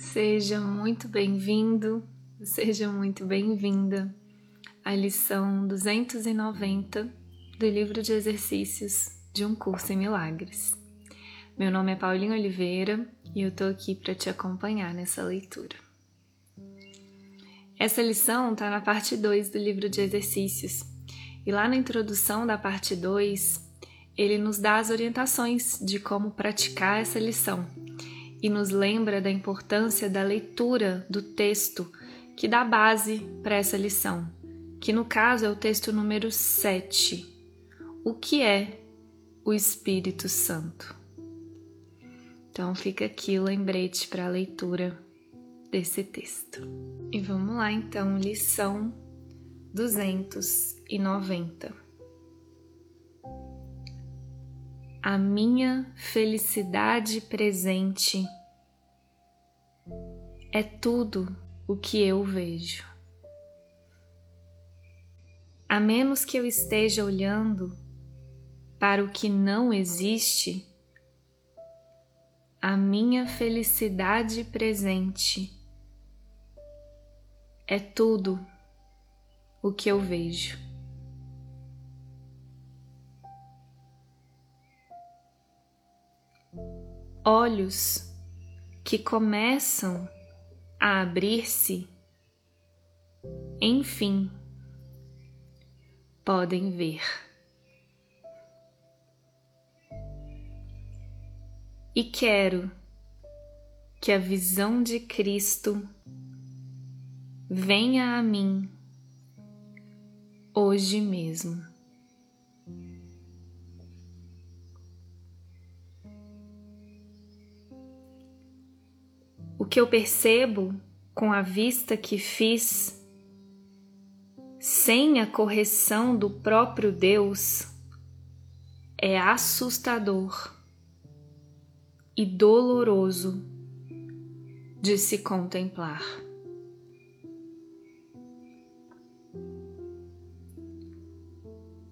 Seja muito bem-vindo, seja muito bem-vinda à lição 290 do livro de exercícios de um curso em milagres. Meu nome é Paulinho Oliveira e eu tô aqui para te acompanhar nessa leitura. Essa lição está na parte 2 do livro de exercícios e lá na introdução da parte 2 ele nos dá as orientações de como praticar essa lição e nos lembra da importância da leitura do texto que dá base para essa lição, que no caso é o texto número 7. O que é o Espírito Santo? Então fica aqui o lembrete para a leitura desse texto. E vamos lá então, lição 290. A minha felicidade presente é tudo o que eu vejo. A menos que eu esteja olhando para o que não existe, a minha felicidade presente é tudo o que eu vejo. Olhos que começam a abrir-se, enfim, podem ver. E quero que a visão de Cristo venha a mim hoje mesmo. Que eu percebo com a vista que fiz, sem a correção do próprio Deus, é assustador e doloroso de se contemplar.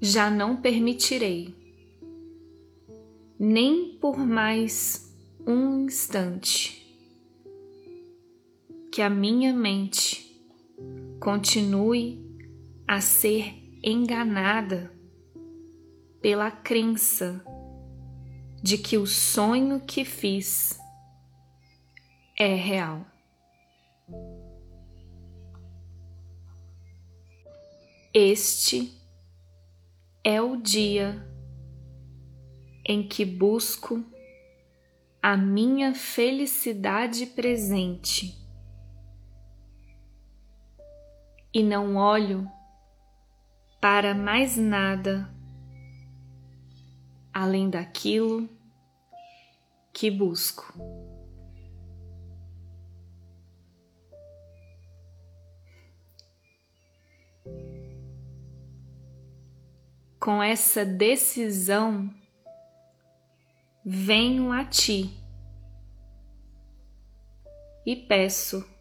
Já não permitirei, nem por mais um instante, que a minha mente continue a ser enganada pela crença de que o sonho que fiz é real. Este é o dia em que busco a minha felicidade presente e não olho para mais nada além daquilo que busco. Com essa decisão, venho a ti e peço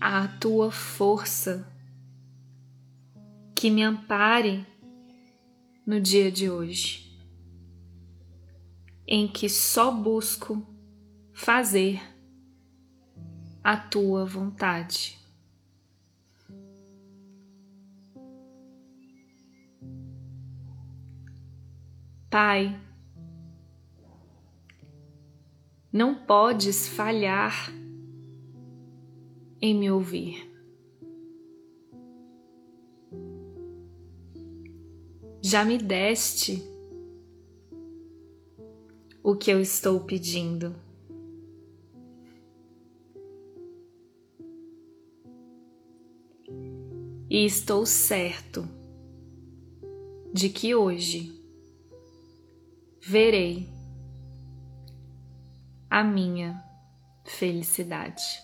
a tua força que me ampare no dia de hoje, em que só busco fazer a tua vontade. Pai, não podes falhar em me ouvir. Já me deste o que eu estou pedindo. E estou certo de que hoje verei a minha felicidade.